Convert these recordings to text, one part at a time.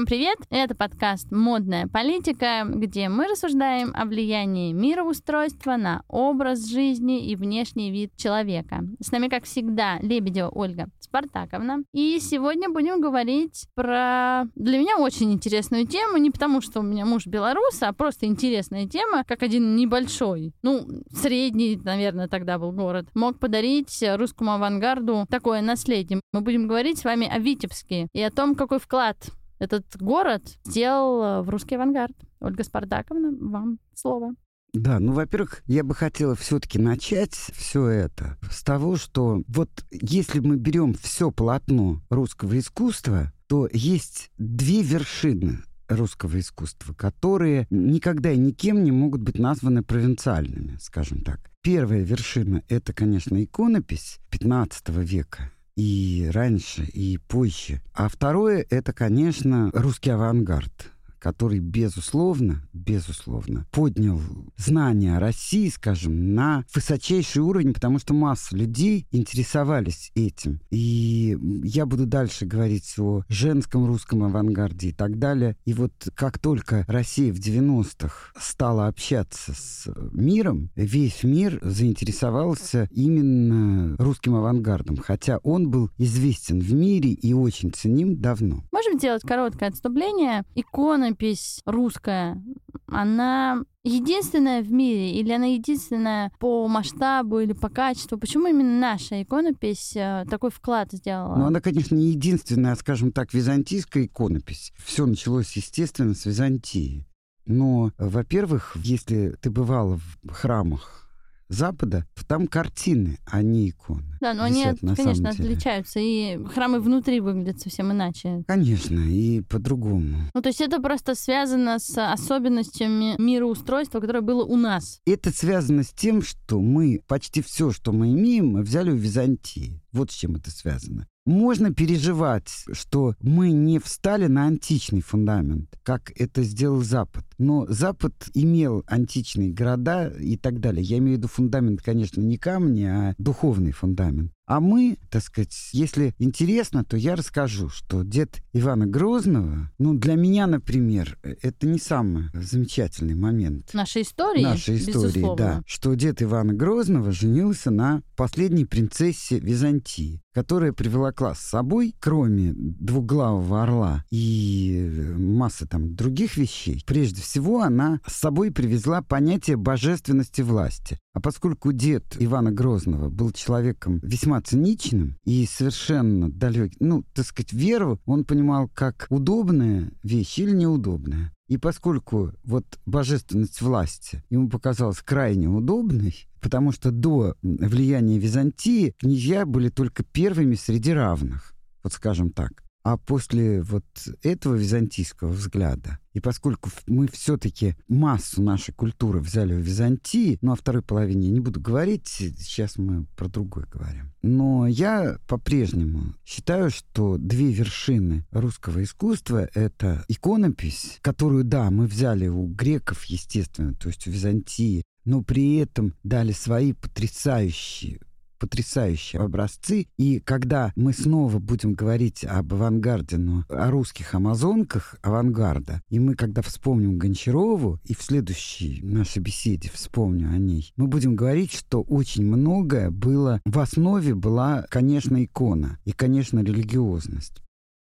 Всем привет! Это подкаст «Модная политика», где мы рассуждаем о влиянии мироустройства на образ жизни и внешний вид человека. С нами, как всегда, Лебедева Ольга Спартаковна. И сегодня будем говорить про, для меня, очень интересную тему, не потому что у меня муж белорус, а просто интересная тема, как один небольшой, ну, средний, наверное, тогда был город, мог подарить русскому авангарду такое наследие. Мы будем говорить с вами о Витебске и о том, какой вклад этот город сделал э, в русский авангард. Ольга Спартаковна, вам слово. Да, ну, во-первых, я бы хотела все-таки начать все это с того, что вот если мы берем все полотно русского искусства, то есть две вершины русского искусства, которые никогда и никем не могут быть названы провинциальными, скажем так. Первая вершина — это, конечно, иконопись 15 века, и раньше, и позже. А второе — это, конечно, русский авангард который, безусловно, безусловно, поднял знания о России, скажем, на высочайший уровень, потому что масса людей интересовались этим. И я буду дальше говорить о женском русском авангарде и так далее. И вот как только Россия в 90-х стала общаться с миром, весь мир заинтересовался именно русским авангардом, хотя он был известен в мире и очень ценим давно. Можем сделать короткое отступление. Икона иконопись русская, она единственная в мире или она единственная по масштабу или по качеству? Почему именно наша иконопись э, такой вклад сделала? Ну, она, конечно, не единственная, а, скажем так, византийская иконопись. Все началось, естественно, с Византии. Но, во-первых, если ты бывала в храмах Запада, там картины, а не иконы. Да, но они, конечно, отличаются, и храмы внутри выглядят совсем иначе. Конечно, и по-другому. Ну, то есть это просто связано с особенностями мироустройства, которое было у нас. Это связано с тем, что мы почти все, что мы имеем, мы взяли у Византии. Вот с чем это связано. Можно переживать, что мы не встали на античный фундамент, как это сделал Запад. Но Запад имел античные города и так далее. Я имею в виду фундамент, конечно, не камни, а духовный фундамент. А мы, так сказать, если интересно, то я расскажу, что дед Ивана Грозного, ну, для меня, например, это не самый замечательный момент. Нашей истории? Нашей истории, безусловно. да. Что дед Ивана Грозного женился на последней принцессе Византии которая привлекла с собой, кроме двуглавого орла и массы там других вещей, прежде всего она с собой привезла понятие божественности власти. А поскольку дед Ивана Грозного был человеком весьма циничным и совершенно далеким, ну, так сказать, веру он понимал как удобная вещь или неудобная. И поскольку вот божественность власти ему показалась крайне удобной, потому что до влияния Византии князья были только первыми среди равных, вот скажем так. А после вот этого византийского взгляда, и поскольку мы все-таки массу нашей культуры взяли в Византии, ну, о второй половине я не буду говорить, сейчас мы про другое говорим. Но я по-прежнему считаю, что две вершины русского искусства — это иконопись, которую, да, мы взяли у греков, естественно, то есть у Византии, но при этом дали свои потрясающие потрясающие образцы. И когда мы снова будем говорить об авангарде, но о русских амазонках авангарда, и мы когда вспомним Гончарову, и в следующей нашей беседе вспомню о ней, мы будем говорить, что очень многое было, в основе была, конечно, икона и, конечно, религиозность.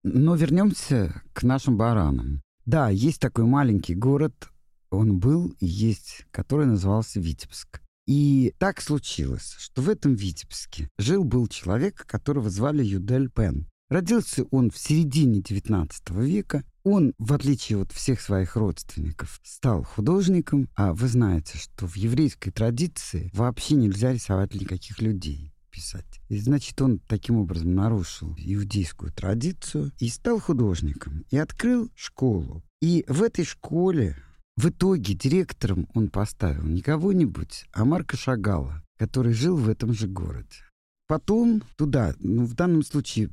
Но вернемся к нашим баранам. Да, есть такой маленький город, он был и есть, который назывался Витебск. И так случилось, что в этом Витебске жил-был человек, которого звали Юдель Пен. Родился он в середине XIX века. Он, в отличие от всех своих родственников, стал художником. А вы знаете, что в еврейской традиции вообще нельзя рисовать никаких людей писать. И значит, он таким образом нарушил иудейскую традицию и стал художником. И открыл школу. И в этой школе в итоге директором он поставил не кого-нибудь, а Марка Шагала, который жил в этом же городе. Потом туда, ну, в данном случае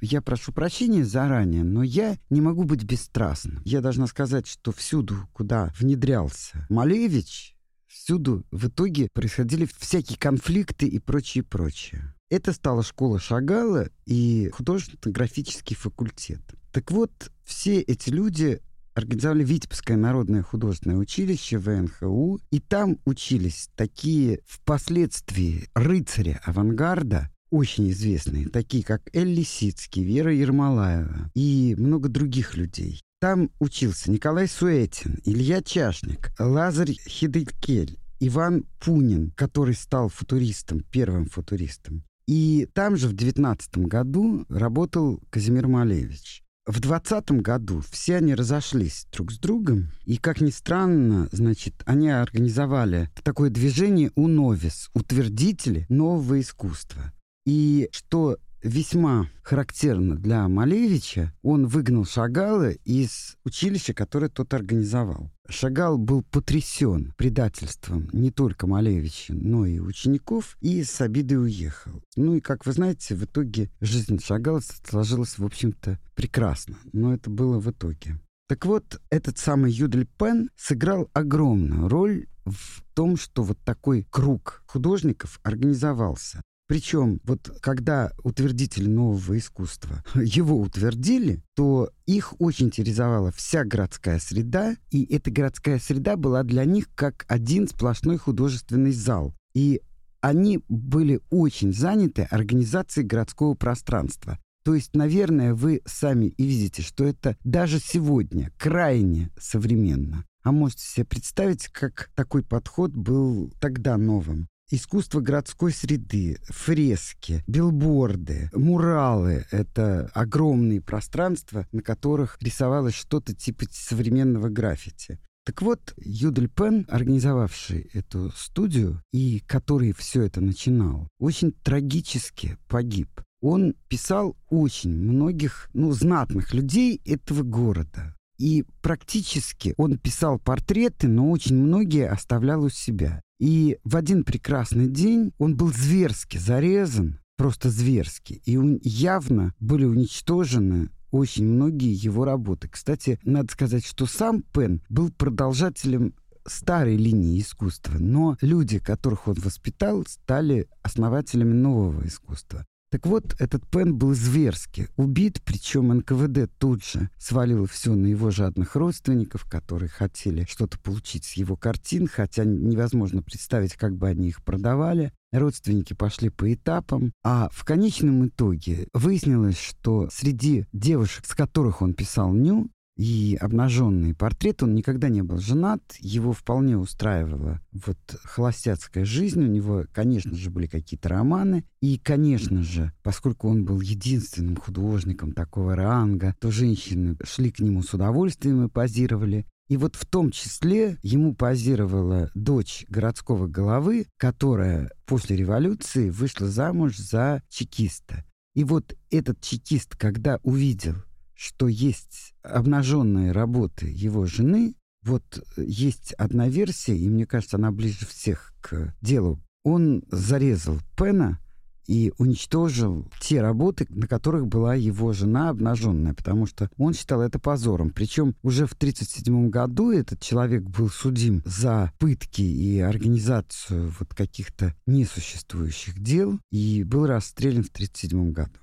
я прошу прощения заранее, но я не могу быть бесстрастным. Я должна сказать, что всюду, куда внедрялся Малевич, всюду в итоге происходили всякие конфликты и прочее, прочее. Это стала школа Шагала и художественно-графический факультет. Так вот, все эти люди организовали Витебское народное художественное училище ВНХУ, и там учились такие впоследствии рыцари авангарда, очень известные, такие как Эль Лисицкий, Вера Ермолаева и много других людей. Там учился Николай Суэтин, Илья Чашник, Лазарь Хиделькель, Иван Пунин, который стал футуристом, первым футуристом. И там же в 19 году работал Казимир Малевич. В 20 году все они разошлись друг с другом, и, как ни странно, значит, они организовали такое движение «Уновис» — утвердители нового искусства. И что весьма характерно для Малевича, он выгнал Шагала из училища, которое тот организовал. Шагал был потрясен предательством не только Малевича, но и учеников, и с обидой уехал. Ну и, как вы знаете, в итоге жизнь Шагала сложилась, в общем-то, прекрасно. Но это было в итоге. Так вот, этот самый Юдель Пен сыграл огромную роль в том, что вот такой круг художников организовался. Причем вот когда утвердители нового искусства его утвердили, то их очень интересовала вся городская среда, и эта городская среда была для них как один сплошной художественный зал. И они были очень заняты организацией городского пространства. То есть, наверное, вы сами и видите, что это даже сегодня крайне современно. А можете себе представить, как такой подход был тогда новым искусство городской среды, фрески, билборды, муралы — это огромные пространства, на которых рисовалось что-то типа современного граффити. Так вот, Юдель Пен, организовавший эту студию и который все это начинал, очень трагически погиб. Он писал очень многих, ну, знатных людей этого города. И практически он писал портреты, но очень многие оставлял у себя. И в один прекрасный день он был зверски зарезан, просто зверски. И явно были уничтожены очень многие его работы. Кстати, надо сказать, что сам Пен был продолжателем старой линии искусства, но люди, которых он воспитал, стали основателями нового искусства. Так вот, этот Пен был зверски убит, причем НКВД тут же свалил все на его жадных родственников, которые хотели что-то получить с его картин, хотя невозможно представить, как бы они их продавали. Родственники пошли по этапам, а в конечном итоге выяснилось, что среди девушек, с которых он писал «Ню», и обнаженный портрет. Он никогда не был женат, его вполне устраивала вот холостяцкая жизнь. У него, конечно же, были какие-то романы. И, конечно же, поскольку он был единственным художником такого ранга, то женщины шли к нему с удовольствием и позировали. И вот в том числе ему позировала дочь городского головы, которая после революции вышла замуж за чекиста. И вот этот чекист, когда увидел, что есть обнаженные работы его жены. Вот э, есть одна версия, и мне кажется, она ближе всех к делу. Он зарезал Пена и уничтожил те работы, на которых была его жена обнаженная, потому что он считал это позором. Причем уже в 1937 году этот человек был судим за пытки и организацию вот каких-то несуществующих дел и был расстрелян в 1937 году.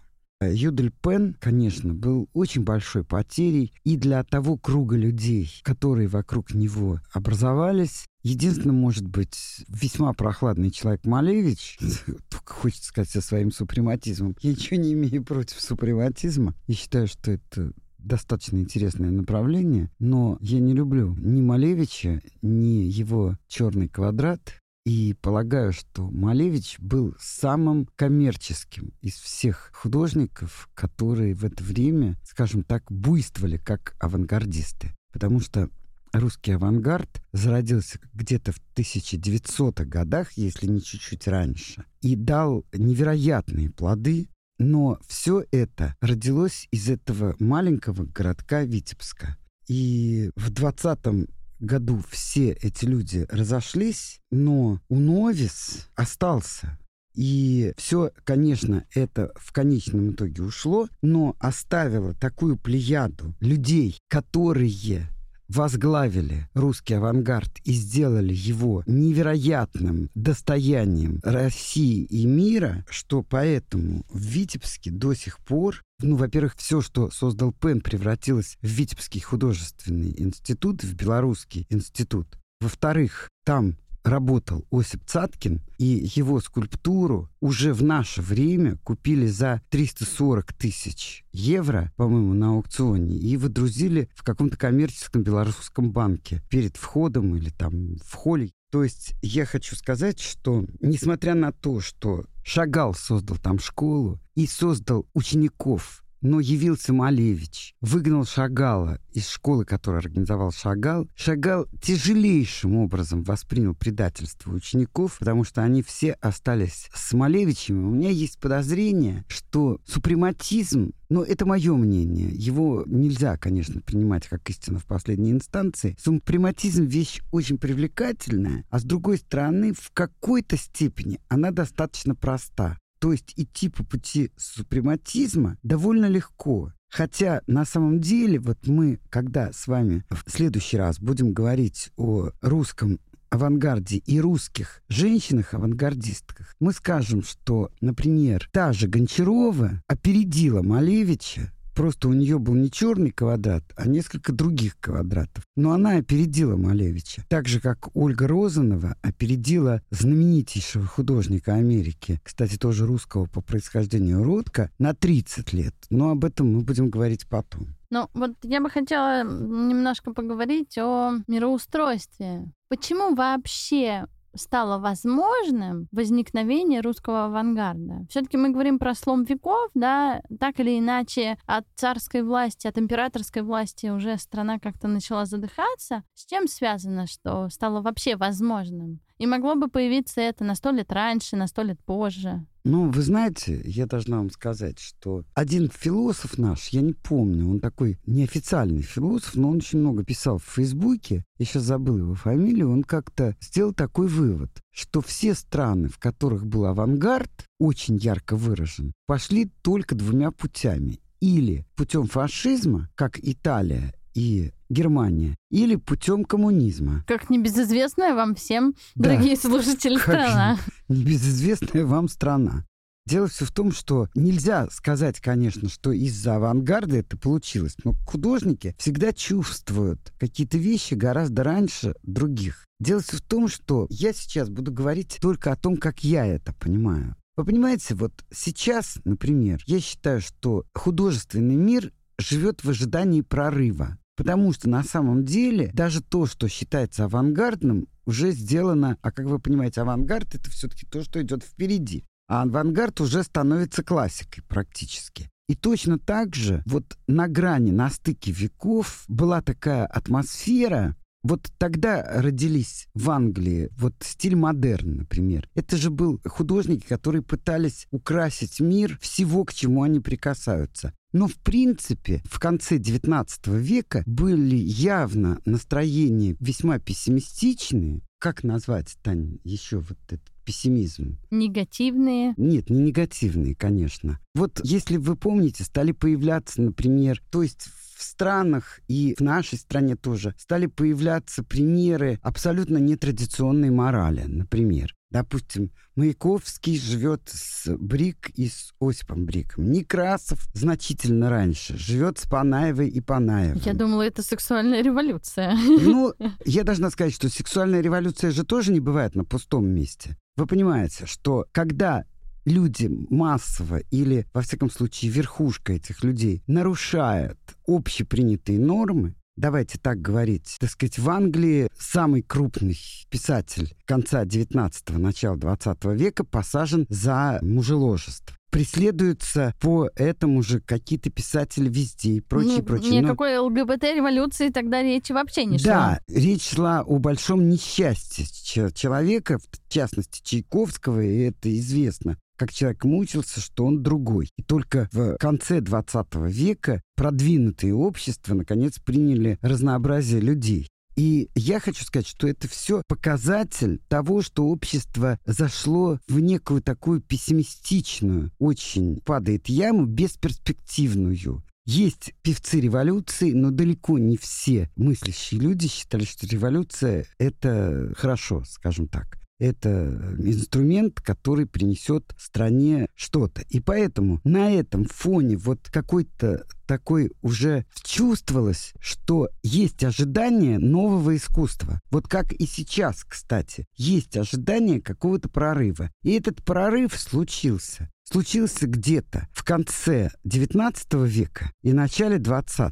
Юдель Пен, конечно, был очень большой потерей и для того круга людей, которые вокруг него образовались. Единственное, может быть, весьма прохладный человек Малевич, только хочется сказать со своим супрематизмом. Я ничего не имею против супрематизма и считаю, что это достаточно интересное направление, но я не люблю ни Малевича, ни его черный квадрат, и полагаю, что Малевич был самым коммерческим из всех художников, которые в это время, скажем так, буйствовали как авангардисты. Потому что русский авангард зародился где-то в 1900-х годах, если не чуть-чуть раньше, и дал невероятные плоды, но все это родилось из этого маленького городка Витебска. И в 20 году все эти люди разошлись, но у Новис остался. И все, конечно, это в конечном итоге ушло, но оставило такую плеяду людей, которые возглавили русский авангард и сделали его невероятным достоянием России и мира, что поэтому в Витебске до сих пор ну, во-первых, все, что создал Пен, превратилось в Витебский художественный институт, в Белорусский институт. Во-вторых, там работал Осип Цаткин, и его скульптуру уже в наше время купили за 340 тысяч евро, по-моему, на аукционе, и выдрузили в каком-то коммерческом белорусском банке перед входом или там в холле. То есть я хочу сказать, что несмотря на то, что Шагал создал там школу и создал учеников но явился Малевич, выгнал Шагала из школы, которую организовал Шагал. Шагал тяжелейшим образом воспринял предательство учеников, потому что они все остались с Малевичем. У меня есть подозрение, что супрематизм но это мое мнение. Его нельзя, конечно, принимать как истину в последней инстанции. Супрематизм — вещь очень привлекательная, а с другой стороны, в какой-то степени она достаточно проста. То есть идти по пути супрематизма довольно легко. Хотя на самом деле, вот мы, когда с вами в следующий раз будем говорить о русском авангарде и русских женщинах-авангардистках, мы скажем, что, например, та же Гончарова опередила Малевича Просто у нее был не черный квадрат, а несколько других квадратов. Но она опередила Малевича. Так же, как Ольга Розанова опередила знаменитейшего художника Америки, кстати, тоже русского по происхождению Ротко, на 30 лет. Но об этом мы будем говорить потом. Ну, вот я бы хотела немножко поговорить о мироустройстве. Почему вообще стало возможным возникновение русского авангарда. Все-таки мы говорим про слом веков, да, так или иначе от царской власти, от императорской власти уже страна как-то начала задыхаться. С чем связано, что стало вообще возможным? И могло бы появиться это на сто лет раньше, на сто лет позже. Ну, вы знаете, я должна вам сказать, что один философ наш, я не помню, он такой неофициальный философ, но он очень много писал в Фейсбуке, я сейчас забыл его фамилию, он как-то сделал такой вывод, что все страны, в которых был авангард, очень ярко выражен, пошли только двумя путями. Или путем фашизма, как Италия и Германия, или путем коммунизма. Как небезызвестная вам всем, да. дорогие слушатели, как страна. Небезызвестная вам страна. Дело все в том, что нельзя сказать, конечно, что из-за авангарда это получилось, но художники всегда чувствуют какие-то вещи гораздо раньше других. Дело все в том, что я сейчас буду говорить только о том, как я это понимаю. Вы понимаете, вот сейчас, например, я считаю, что художественный мир живет в ожидании прорыва. Потому что на самом деле даже то, что считается авангардным, уже сделано, а как вы понимаете, авангард это все-таки то, что идет впереди. А авангард уже становится классикой практически. И точно так же вот на грани, на стыке веков была такая атмосфера, вот тогда родились в Англии вот стиль модерн, например. Это же был художники, которые пытались украсить мир всего, к чему они прикасаются. Но, в принципе, в конце XIX века были явно настроения весьма пессимистичные. Как назвать, Тань, еще вот этот пессимизм? Негативные? Нет, не негативные, конечно. Вот если вы помните, стали появляться, например, то есть в странах и в нашей стране тоже стали появляться примеры абсолютно нетрадиционной морали. Например, Допустим, Маяковский живет с Брик и с Осипом Бриком. Некрасов значительно раньше живет с Панаевой и Панаевым. Я думала, это сексуальная революция. Ну, я должна сказать, что сексуальная революция же тоже не бывает на пустом месте. Вы понимаете, что когда люди массово или, во всяком случае, верхушка этих людей нарушает общепринятые нормы, давайте так говорить, так сказать, в Англии самый крупный писатель конца 19-го, начала 20 века посажен за мужеложество преследуются по этому же какие-то писатели везде и прочее, ну, прочее. Никакой Но... ЛГБТ-революции тогда речи вообще не шла. Да, речь шла о большом несчастье человека, в частности Чайковского, и это известно как человек мучился, что он другой. И только в конце 20 века продвинутые общества наконец приняли разнообразие людей. И я хочу сказать, что это все показатель того, что общество зашло в некую такую пессимистичную, очень падает яму, бесперспективную. Есть певцы революции, но далеко не все мыслящие люди считали, что революция — это хорошо, скажем так. Это инструмент, который принесет стране что-то. И поэтому на этом фоне вот какой-то такой уже чувствовалось, что есть ожидание нового искусства. Вот как и сейчас, кстати, есть ожидание какого-то прорыва. И этот прорыв случился. Случился где-то в конце XIX века и начале XX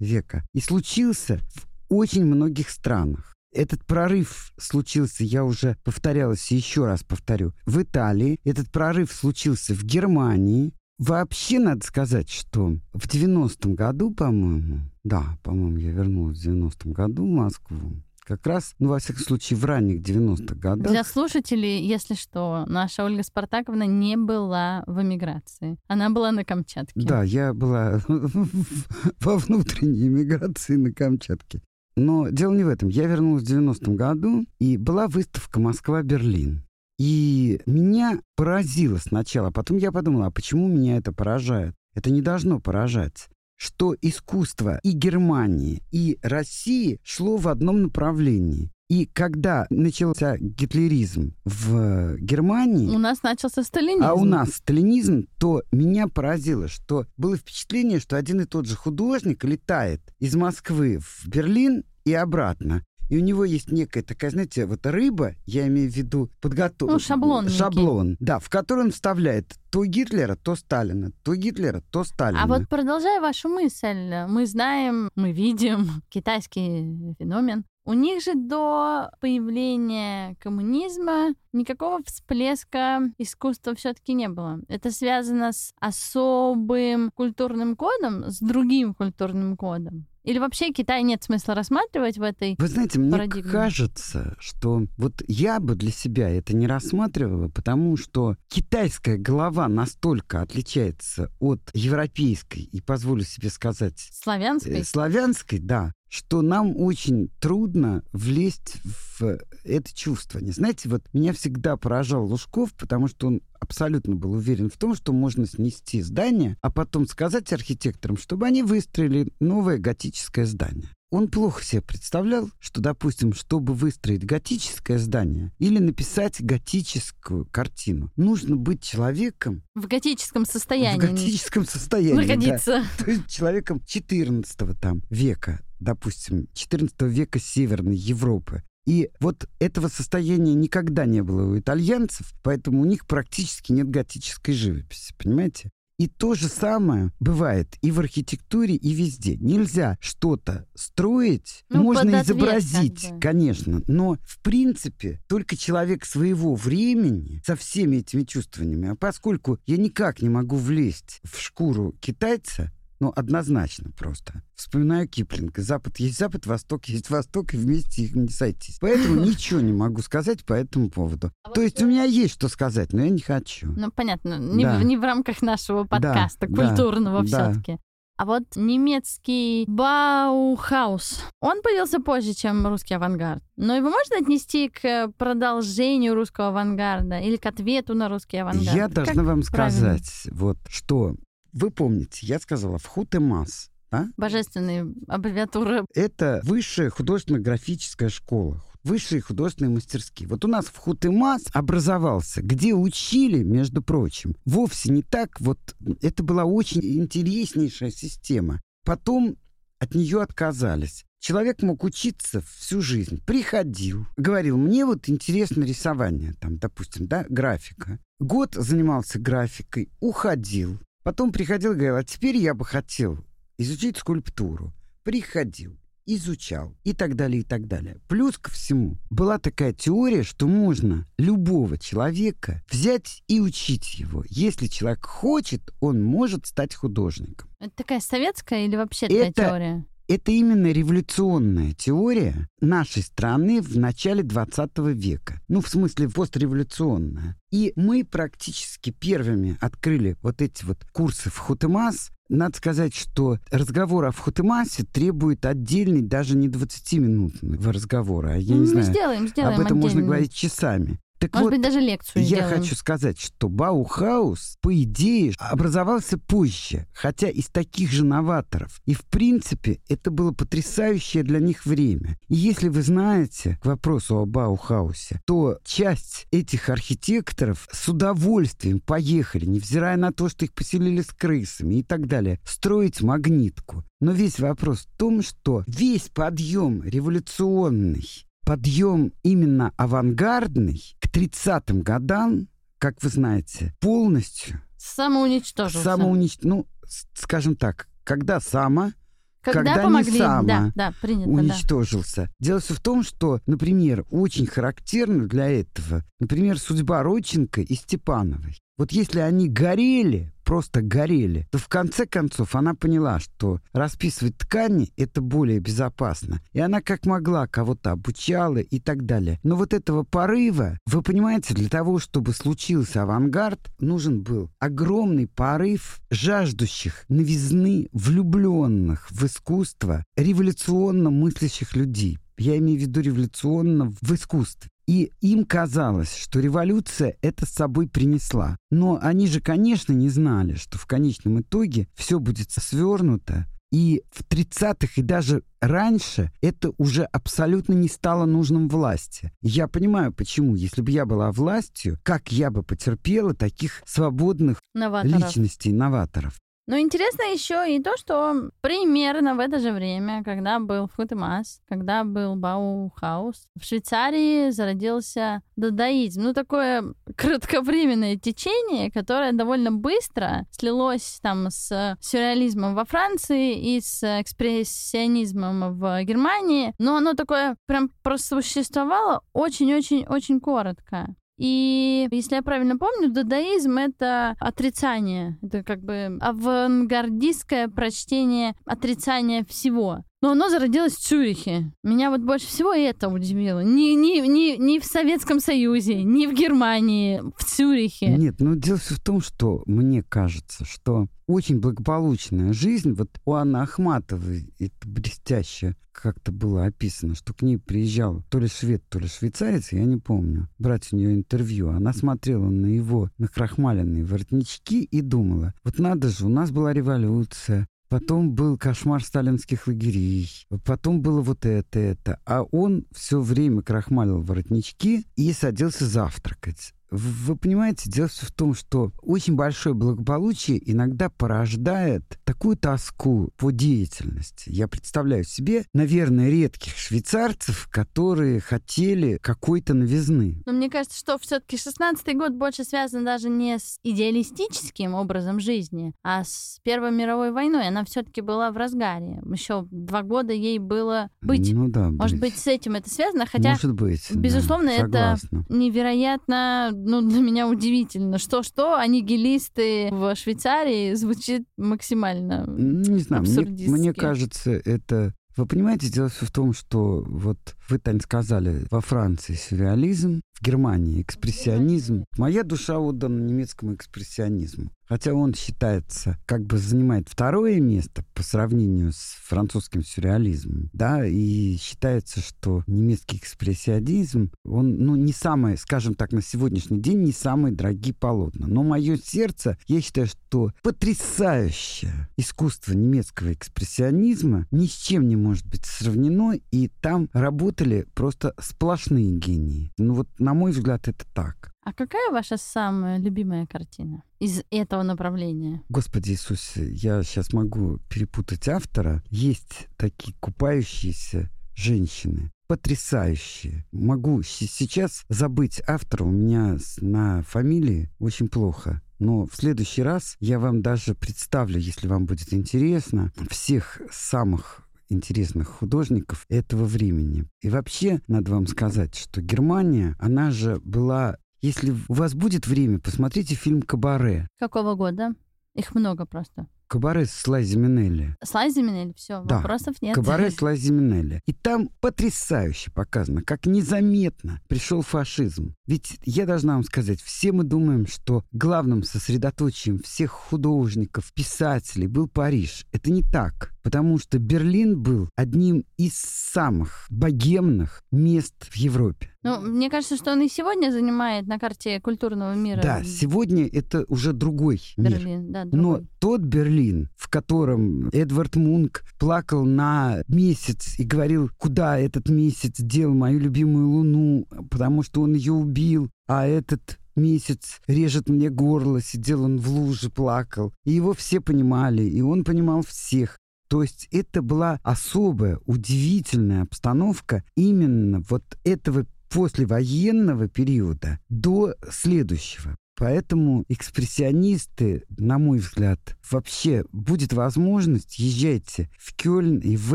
века. И случился в очень многих странах. Этот прорыв случился, я уже повторялась и еще раз повторю, в Италии. Этот прорыв случился в Германии. Вообще, надо сказать, что в 90-м году, по-моему, да, по-моему, я вернулась в 90-м году в Москву, как раз, ну, во всяком случае, в ранних 90-х годах. Для слушателей, если что, наша Ольга Спартаковна не была в эмиграции. Она была на Камчатке. Да, я была во внутренней эмиграции на Камчатке. Но дело не в этом. Я вернулась в 90-м году, и была выставка «Москва-Берлин». И меня поразило сначала. Потом я подумала, а почему меня это поражает? Это не должно поражать что искусство и Германии, и России шло в одном направлении. И когда начался гитлеризм в Германии... У нас начался сталинизм. А у нас сталинизм, то меня поразило, что было впечатление, что один и тот же художник летает из Москвы в Берлин и обратно. И у него есть некая такая, знаете, вот рыба, я имею в виду подготовку. Ну, шаблон. Шаблон, да, в который он вставляет то Гитлера, то Сталина, то Гитлера, то Сталина. А вот продолжая вашу мысль, мы знаем, мы видим китайский феномен, у них же до появления коммунизма никакого всплеска искусства все-таки не было. Это связано с особым культурным кодом, с другим культурным кодом. Или вообще Китай нет смысла рассматривать в этой Вы знаете, мне парадигме? кажется, что вот я бы для себя это не рассматривала, потому что китайская голова настолько отличается от европейской, и позволю себе сказать... Славянской? Э, славянской, да что нам очень трудно влезть в это чувствование. Знаете, вот меня всегда поражал Лужков, потому что он абсолютно был уверен в том, что можно снести здание, а потом сказать архитекторам, чтобы они выстроили новое готическое здание. Он плохо себе представлял, что, допустим, чтобы выстроить готическое здание или написать готическую картину, нужно быть человеком... В готическом состоянии. В готическом состоянии, Находиться. Да. То есть человеком 14 там, века, допустим, 14 века Северной Европы. И вот этого состояния никогда не было у итальянцев, поэтому у них практически нет готической живописи, понимаете? И то же самое бывает и в архитектуре, и везде. Нельзя что-то строить, ну, можно изобразить, бы. конечно, но в принципе только человек своего времени со всеми этими чувствованиями, а поскольку я никак не могу влезть в шкуру китайца, ну, однозначно просто. Вспоминаю Киплинга. Запад есть Запад, Восток есть Восток, и вместе их не сойтись. Поэтому ничего не могу сказать по этому поводу. А То есть у меня есть что сказать, но я не хочу. Ну, понятно. Не, в, не в рамках нашего подкаста, культурного все-таки. А вот немецкий Баухаус, он появился позже, чем русский авангард. Но его можно отнести к продолжению русского авангарда или к ответу на русский авангард? Я должна как вам правильно? сказать, вот что вы помните, я сказала, в Хутемас, да? Божественные аббревиатуры. Это высшая художественно-графическая школа, высшие художественные мастерские. Вот у нас в Хутемас образовался, где учили, между прочим, вовсе не так. Вот это была очень интереснейшая система. Потом от нее отказались. Человек мог учиться всю жизнь. Приходил, говорил, мне вот интересно рисование, там, допустим, да, графика. Год занимался графикой, уходил. Потом приходил и говорил, а теперь я бы хотел изучить скульптуру. Приходил, изучал и так далее, и так далее. Плюс ко всему, была такая теория, что можно любого человека взять и учить его. Если человек хочет, он может стать художником. Это такая советская или вообще такая Это теория? Это именно революционная теория нашей страны в начале 20 века. Ну, в смысле, постреволюционная. И мы практически первыми открыли вот эти вот курсы в Хутемас. Надо сказать, что разговор о Хутемасе требует отдельной, даже не 20-минутного разговора. Я не мы знаю, сделаем, сделаем об этом отдельно. можно говорить часами. Так Может вот, быть, даже лекцию я сделаем. хочу сказать, что Баухаус, по идее, образовался позже, хотя из таких же новаторов. И, в принципе, это было потрясающее для них время. И если вы знаете, к вопросу о Баухаусе, то часть этих архитекторов с удовольствием поехали, невзирая на то, что их поселили с крысами и так далее, строить магнитку. Но весь вопрос в том, что весь подъем революционный, подъем именно авангардный к 30-м годам, как вы знаете, полностью Самоуничтожился. самоунич... Ну, скажем так, когда само Когда, когда не помогли, само да, да, принято, да. уничтожился. Дело все в том, что, например, очень характерно для этого, например, судьба Родченко и Степановой. Вот если они горели, просто горели, то в конце концов она поняла, что расписывать ткани — это более безопасно. И она как могла кого-то обучала и так далее. Но вот этого порыва, вы понимаете, для того, чтобы случился авангард, нужен был огромный порыв жаждущих новизны, влюбленных в искусство, революционно мыслящих людей. Я имею в виду революционно в искусстве. И им казалось, что революция это с собой принесла. Но они же, конечно, не знали, что в конечном итоге все будет свернуто. И в 30-х и даже раньше это уже абсолютно не стало нужным власти. Я понимаю, почему. Если бы я была властью, как я бы потерпела таких свободных Новаторов. личностей, новаторов. Но интересно еще и то, что примерно в это же время, когда был Футемас, когда был Баухаус, в Швейцарии зародился дадаизм. Ну, такое кратковременное течение, которое довольно быстро слилось там с сюрреализмом во Франции и с экспрессионизмом в Германии. Но оно такое прям просуществовало очень-очень-очень коротко. И если я правильно помню, дадаизм — это отрицание. Это как бы авангардистское прочтение отрицания всего. Но оно зародилось в Цюрихе. Меня вот больше всего это удивило. Не, не, не, не в Советском Союзе, не в Германии, в Цюрихе. Нет, ну дело все в том, что мне кажется, что очень благополучная жизнь, вот у Анны Ахматовой это блестяще как-то было описано, что к ней приезжал то ли швед, то ли швейцарец, я не помню, брать у нее интервью. Она смотрела на его накрахмаленные воротнички и думала, вот надо же, у нас была революция, Потом был кошмар сталинских лагерей. Потом было вот это, это. А он все время крахмалил воротнички и садился завтракать. Вы понимаете, дело в том, что очень большое благополучие иногда порождает такую тоску по деятельности. Я представляю себе, наверное, редких швейцарцев, которые хотели какой-то новизны. Но мне кажется, что все-таки 16-й год больше связан даже не с идеалистическим образом жизни, а с Первой мировой войной. Она все-таки была в разгаре. Еще два года ей было быть. Ну да, Может быть, быть, с этим это связано, хотя Может быть, да, безусловно, это согласна. невероятно, ну, для меня удивительно. Что-что, аннигилисты в Швейцарии звучит максимально. Не знаю, мне, мне кажется, это... Вы понимаете, дело все в том, что вот вы, Тань, сказали, во Франции сюрреализм, в Германии экспрессионизм. Моя душа отдана немецкому экспрессионизму. Хотя он считается, как бы занимает второе место по сравнению с французским сюрреализмом, да, и считается, что немецкий экспрессионизм, он, ну, не самый, скажем так, на сегодняшний день не самые дорогие полотна. Но мое сердце, я считаю, что потрясающее искусство немецкого экспрессионизма ни с чем не может быть сравнено, и там работали просто сплошные гении. Ну вот, на мой взгляд, это так. А какая ваша самая любимая картина из этого направления? Господи Иисусе, я сейчас могу перепутать автора. Есть такие купающиеся женщины, потрясающие. Могу сейчас забыть автора, у меня на фамилии очень плохо. Но в следующий раз я вам даже представлю, если вам будет интересно, всех самых интересных художников этого времени. И вообще, надо вам сказать, что Германия, она же была... Если у вас будет время, посмотрите фильм «Кабаре». Какого года? Их много просто. Кабаре с Лайзи Минелли. Слайзи или все, Да. вопросов нет. Кабаре с Лайзи Минелли. И там потрясающе показано, как незаметно пришел фашизм. Ведь я должна вам сказать, все мы думаем, что главным сосредоточием всех художников, писателей был Париж. Это не так. потому что Берлин был одним из самых богемных мест в Европе. Ну, мне кажется, что он и сегодня занимает на карте культурного мира. Да, сегодня это уже другой Берлин, мир. да, другой. Но тот Берлин, в котором Эдвард Мунк плакал на месяц и говорил, куда этот месяц дел мою любимую луну, потому что он ее убил, а этот месяц режет мне горло, сидел он в луже, плакал. И его все понимали, и он понимал всех. То есть это была особая, удивительная обстановка именно вот этого послевоенного периода до следующего. Поэтому экспрессионисты, на мой взгляд, вообще будет возможность, езжайте в Кёльн и в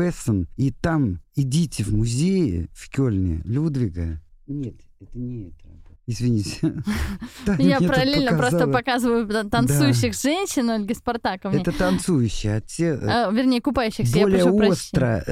Эссен, и там идите в музеи в Кёльне Людвига. Нет, это не это. Извините. Я параллельно просто показываю танцующих женщин Ольги Спартаковне. Это танцующие, а те... А, вернее, купающихся, более остро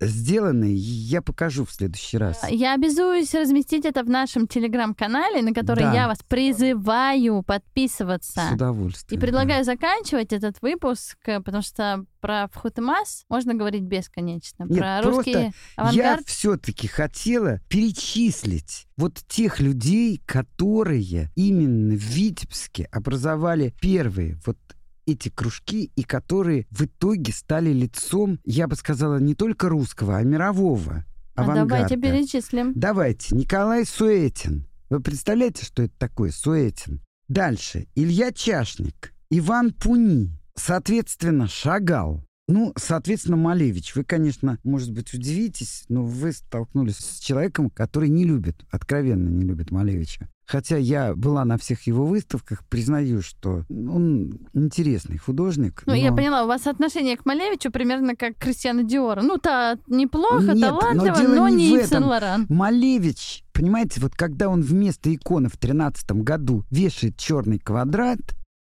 сделанные я покажу в следующий раз. Я обязуюсь разместить это в нашем телеграм-канале, на который я вас призываю подписываться. С удовольствием. И предлагаю заканчивать этот выпуск, потому что про Вхутемас можно говорить бесконечно. Нет, про русский авангард. Я все-таки хотела перечислить вот тех людей, которые именно в Витебске образовали первые вот эти кружки и которые в итоге стали лицом, я бы сказала, не только русского, а мирового авангарда. А давайте перечислим. Давайте. Николай Суэтин. Вы представляете, что это такое Суэтин? Дальше. Илья Чашник. Иван Пуни. Соответственно, Шагал. Ну, соответственно, Малевич, вы, конечно, может быть, удивитесь, но вы столкнулись с человеком, который не любит, откровенно не любит Малевича. Хотя я была на всех его выставках, признаю, что он интересный художник. Ну, но... я поняла, у вас отношение к Малевичу примерно как к Кристиану Диору. Ну-то неплохо, Нет, талантливо, но, но не, не в Сен Лоран. Малевич, понимаете, вот когда он вместо иконы в 13 году вешает черный квадрат,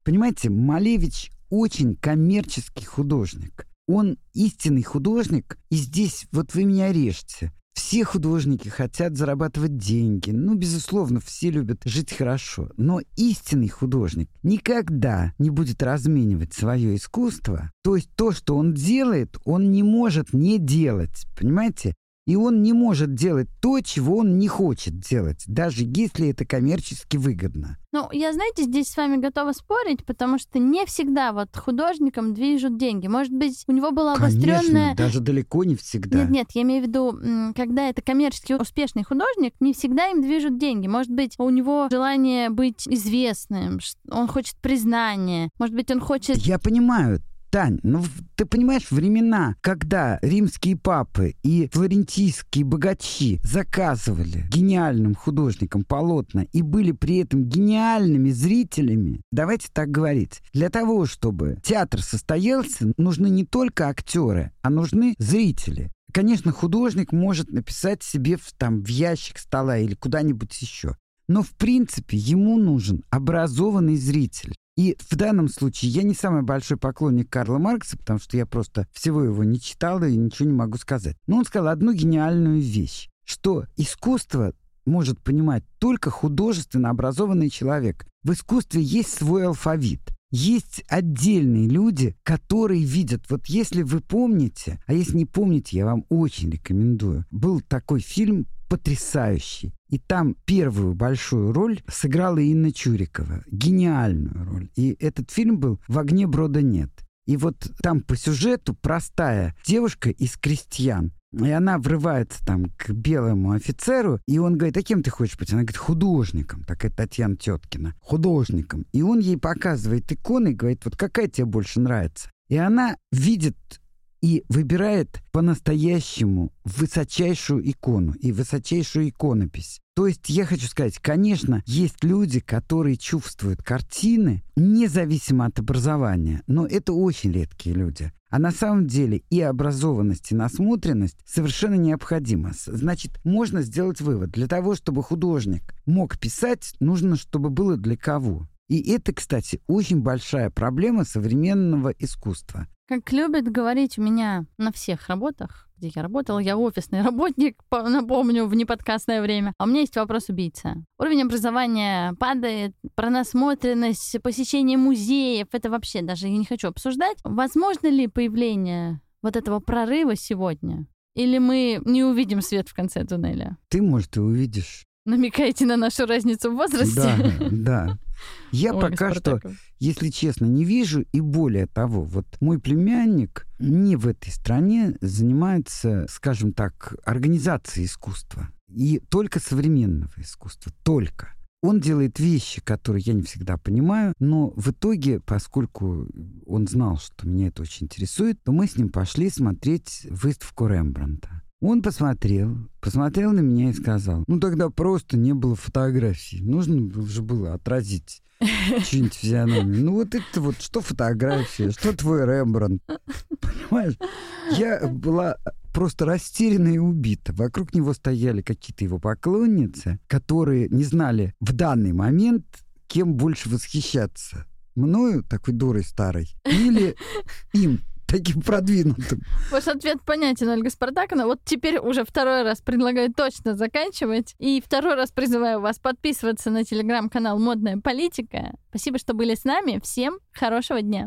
понимаете, Малевич очень коммерческий художник. Он истинный художник, и здесь вот вы меня режете. Все художники хотят зарабатывать деньги. Ну, безусловно, все любят жить хорошо. Но истинный художник никогда не будет разменивать свое искусство. То есть то, что он делает, он не может не делать. Понимаете? И он не может делать то, чего он не хочет делать, даже если это коммерчески выгодно. Ну, я, знаете, здесь с вами готова спорить, потому что не всегда вот художникам движут деньги. Может быть, у него была обостренная... Конечно, даже далеко не всегда. Нет, нет, я имею в виду, когда это коммерчески успешный художник, не всегда им движут деньги. Может быть, у него желание быть известным, он хочет признания, может быть, он хочет... Я понимаю, Тань, ну ты понимаешь, времена, когда римские папы и флорентийские богачи заказывали гениальным художникам полотна и были при этом гениальными зрителями, давайте так говорить, для того, чтобы театр состоялся, нужны не только актеры, а нужны зрители. Конечно, художник может написать себе в, там, в ящик стола или куда-нибудь еще. Но, в принципе, ему нужен образованный зритель. И в данном случае я не самый большой поклонник Карла Маркса, потому что я просто всего его не читал и ничего не могу сказать. Но он сказал одну гениальную вещь, что искусство может понимать только художественно образованный человек. В искусстве есть свой алфавит. Есть отдельные люди, которые видят, вот если вы помните, а если не помните, я вам очень рекомендую, был такой фильм потрясающий. И там первую большую роль сыграла Инна Чурикова. Гениальную роль. И этот фильм был «В огне брода нет». И вот там по сюжету простая девушка из крестьян. И она врывается там к белому офицеру, и он говорит, а кем ты хочешь быть? Она говорит, художником. Такая Татьяна Теткина. Художником. И он ей показывает иконы и говорит, вот какая тебе больше нравится? И она видит и выбирает по-настоящему высочайшую икону и высочайшую иконопись. То есть я хочу сказать, конечно, есть люди, которые чувствуют картины независимо от образования, но это очень редкие люди. А на самом деле и образованность, и насмотренность совершенно необходима. Значит, можно сделать вывод. Для того, чтобы художник мог писать, нужно, чтобы было для кого. И это, кстати, очень большая проблема современного искусства. Как любят говорить у меня на всех работах, где я работала, я офисный работник, напомню, в неподкастное время. А у меня есть вопрос убийца. Уровень образования падает, про насмотренность, посещение музеев, это вообще даже я не хочу обсуждать. Возможно ли появление вот этого прорыва сегодня? Или мы не увидим свет в конце туннеля? Ты, может, и увидишь. Намекаете на нашу разницу в возрасте? Да, да. Я Ольга пока что, если честно, не вижу. И более того, вот мой племянник не в этой стране занимается, скажем так, организацией искусства. И только современного искусства. Только. Он делает вещи, которые я не всегда понимаю, но в итоге, поскольку он знал, что меня это очень интересует, то мы с ним пошли смотреть выставку Рембранта. Он посмотрел, посмотрел на меня и сказал, ну тогда просто не было фотографий. Нужно же было отразить чью-нибудь физиономию. Ну вот это вот, что фотография, что твой Рембрандт. Понимаешь? Я была просто растеряна и убита. Вокруг него стояли какие-то его поклонницы, которые не знали в данный момент, кем больше восхищаться. Мною, такой дурой старой, или им, таким продвинутым. Ваш ответ понятен, Ольга Спартаковна. Вот теперь уже второй раз предлагаю точно заканчивать. И второй раз призываю вас подписываться на телеграм-канал «Модная политика». Спасибо, что были с нами. Всем хорошего дня.